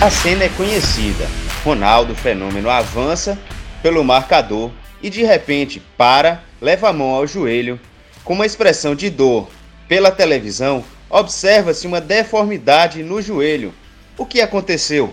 A cena é conhecida. Ronaldo Fenômeno avança pelo marcador e de repente para, leva a mão ao joelho. Com uma expressão de dor pela televisão, observa-se uma deformidade no joelho. O que aconteceu?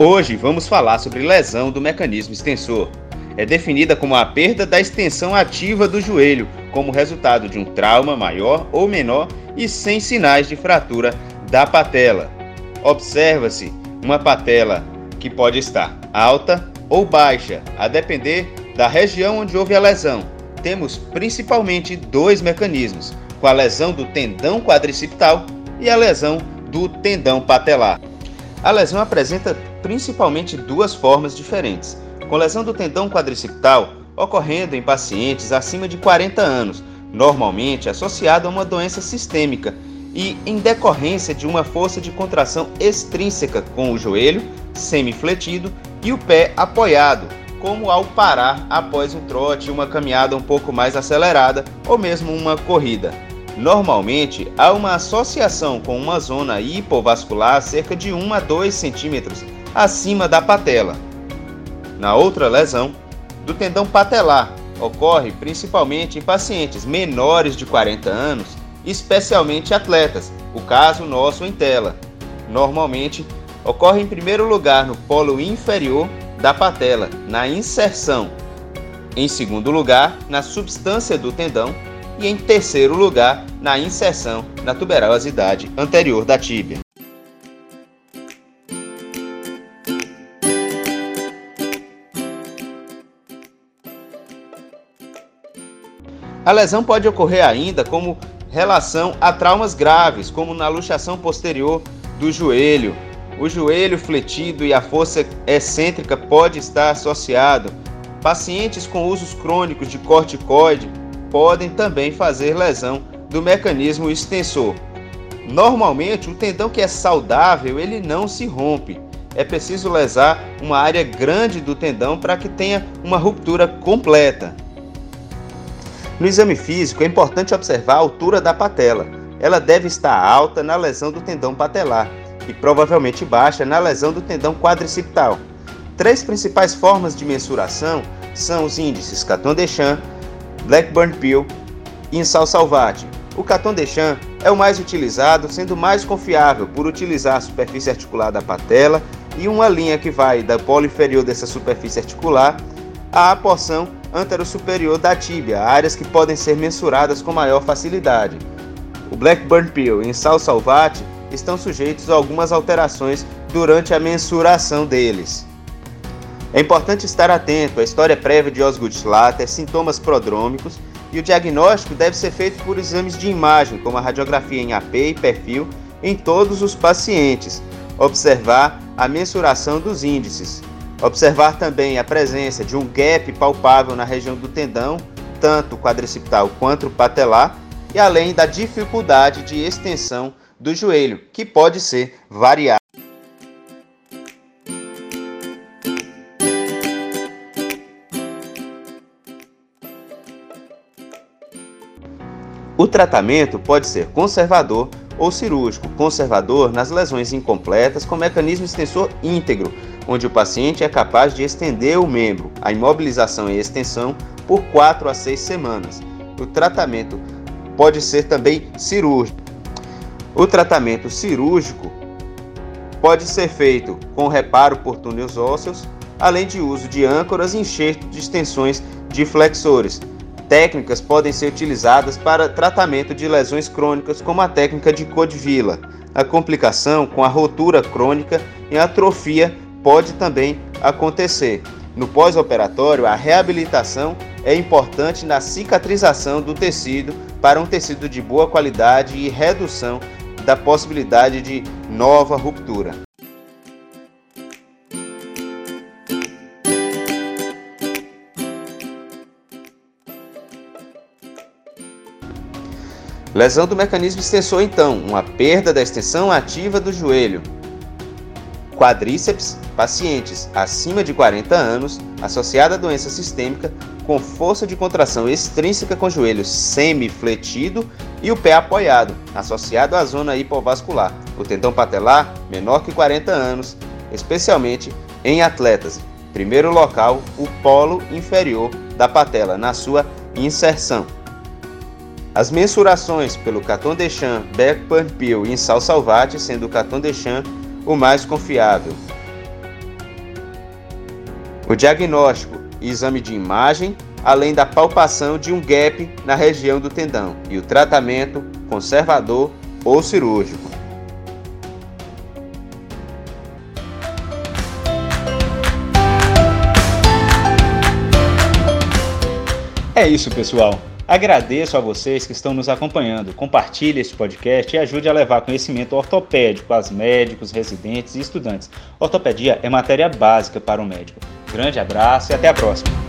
Hoje vamos falar sobre lesão do mecanismo extensor. É definida como a perda da extensão ativa do joelho, como resultado de um trauma maior ou menor e sem sinais de fratura da patela. Observa-se uma patela que pode estar alta ou baixa, a depender da região onde houve a lesão. Temos principalmente dois mecanismos, com a lesão do tendão quadricipital e a lesão do tendão patelar. A lesão apresenta principalmente duas formas diferentes, com lesão do tendão quadricipital ocorrendo em pacientes acima de 40 anos, normalmente associada a uma doença sistêmica e em decorrência de uma força de contração extrínseca com o joelho semifletido e o pé apoiado, como ao parar após um trote, uma caminhada um pouco mais acelerada ou mesmo uma corrida. Normalmente, há uma associação com uma zona hipovascular cerca de 1 a 2 centímetros acima da patela. Na outra lesão, do tendão patelar, ocorre principalmente em pacientes menores de 40 anos, especialmente atletas, o caso nosso em tela. Normalmente, ocorre em primeiro lugar no polo inferior da patela, na inserção. Em segundo lugar, na substância do tendão e em terceiro lugar na inserção na tuberosidade anterior da tíbia. A lesão pode ocorrer ainda como relação a traumas graves, como na luxação posterior do joelho. O joelho fletido e a força excêntrica pode estar associado. Pacientes com usos crônicos de corticoide podem também fazer lesão do mecanismo extensor. Normalmente, o tendão que é saudável, ele não se rompe. É preciso lesar uma área grande do tendão para que tenha uma ruptura completa. No exame físico, é importante observar a altura da patela. Ela deve estar alta na lesão do tendão patelar e provavelmente baixa na lesão do tendão quadricipital. Três principais formas de mensuração são os índices Caton-Deschamps, Blackburn Pill e Insal Salvati. O Caton Deschamps é o mais utilizado, sendo mais confiável por utilizar a superfície articular da patela e uma linha que vai da polo inferior dessa superfície articular à porção antero-superior da tíbia, áreas que podem ser mensuradas com maior facilidade. O Blackburn Pill e Insal Salvati estão sujeitos a algumas alterações durante a mensuração deles. É importante estar atento à história prévia de Osgood-Schlatter, sintomas prodrômicos e o diagnóstico deve ser feito por exames de imagem, como a radiografia em AP e perfil, em todos os pacientes. Observar a mensuração dos índices. Observar também a presença de um gap palpável na região do tendão, tanto quadricipital quanto patelar, e além da dificuldade de extensão do joelho, que pode ser variável. O tratamento pode ser conservador ou cirúrgico, conservador nas lesões incompletas com mecanismo extensor íntegro, onde o paciente é capaz de estender o membro, a imobilização e extensão, por 4 a 6 semanas. O tratamento pode ser também cirúrgico. O tratamento cirúrgico pode ser feito com reparo por túneis ósseos, além de uso de âncoras e enxerto de extensões de flexores, Técnicas podem ser utilizadas para tratamento de lesões crônicas, como a técnica de Codevilla. a complicação com a rotura crônica e a atrofia pode também acontecer. No pós-operatório, a reabilitação é importante na cicatrização do tecido para um tecido de boa qualidade e redução da possibilidade de nova ruptura. Lesão do mecanismo extensor, então, uma perda da extensão ativa do joelho. Quadríceps, pacientes acima de 40 anos, associada a doença sistêmica, com força de contração extrínseca com joelho semi-fletido e o pé apoiado, associado à zona hipovascular. O tendão patelar menor que 40 anos, especialmente em atletas. Primeiro local, o polo inferior da patela, na sua inserção. As mensurações pelo Caton Deschamps, Beckman Peel e Sal Salvati, sendo o Caton Deschamps o mais confiável. O diagnóstico e exame de imagem, além da palpação de um gap na região do tendão e o tratamento conservador ou cirúrgico. É isso, pessoal. Agradeço a vocês que estão nos acompanhando. Compartilhe este podcast e ajude a levar conhecimento ortopédico aos médicos, residentes e estudantes. Ortopedia é matéria básica para o médico. Grande abraço e até a próxima.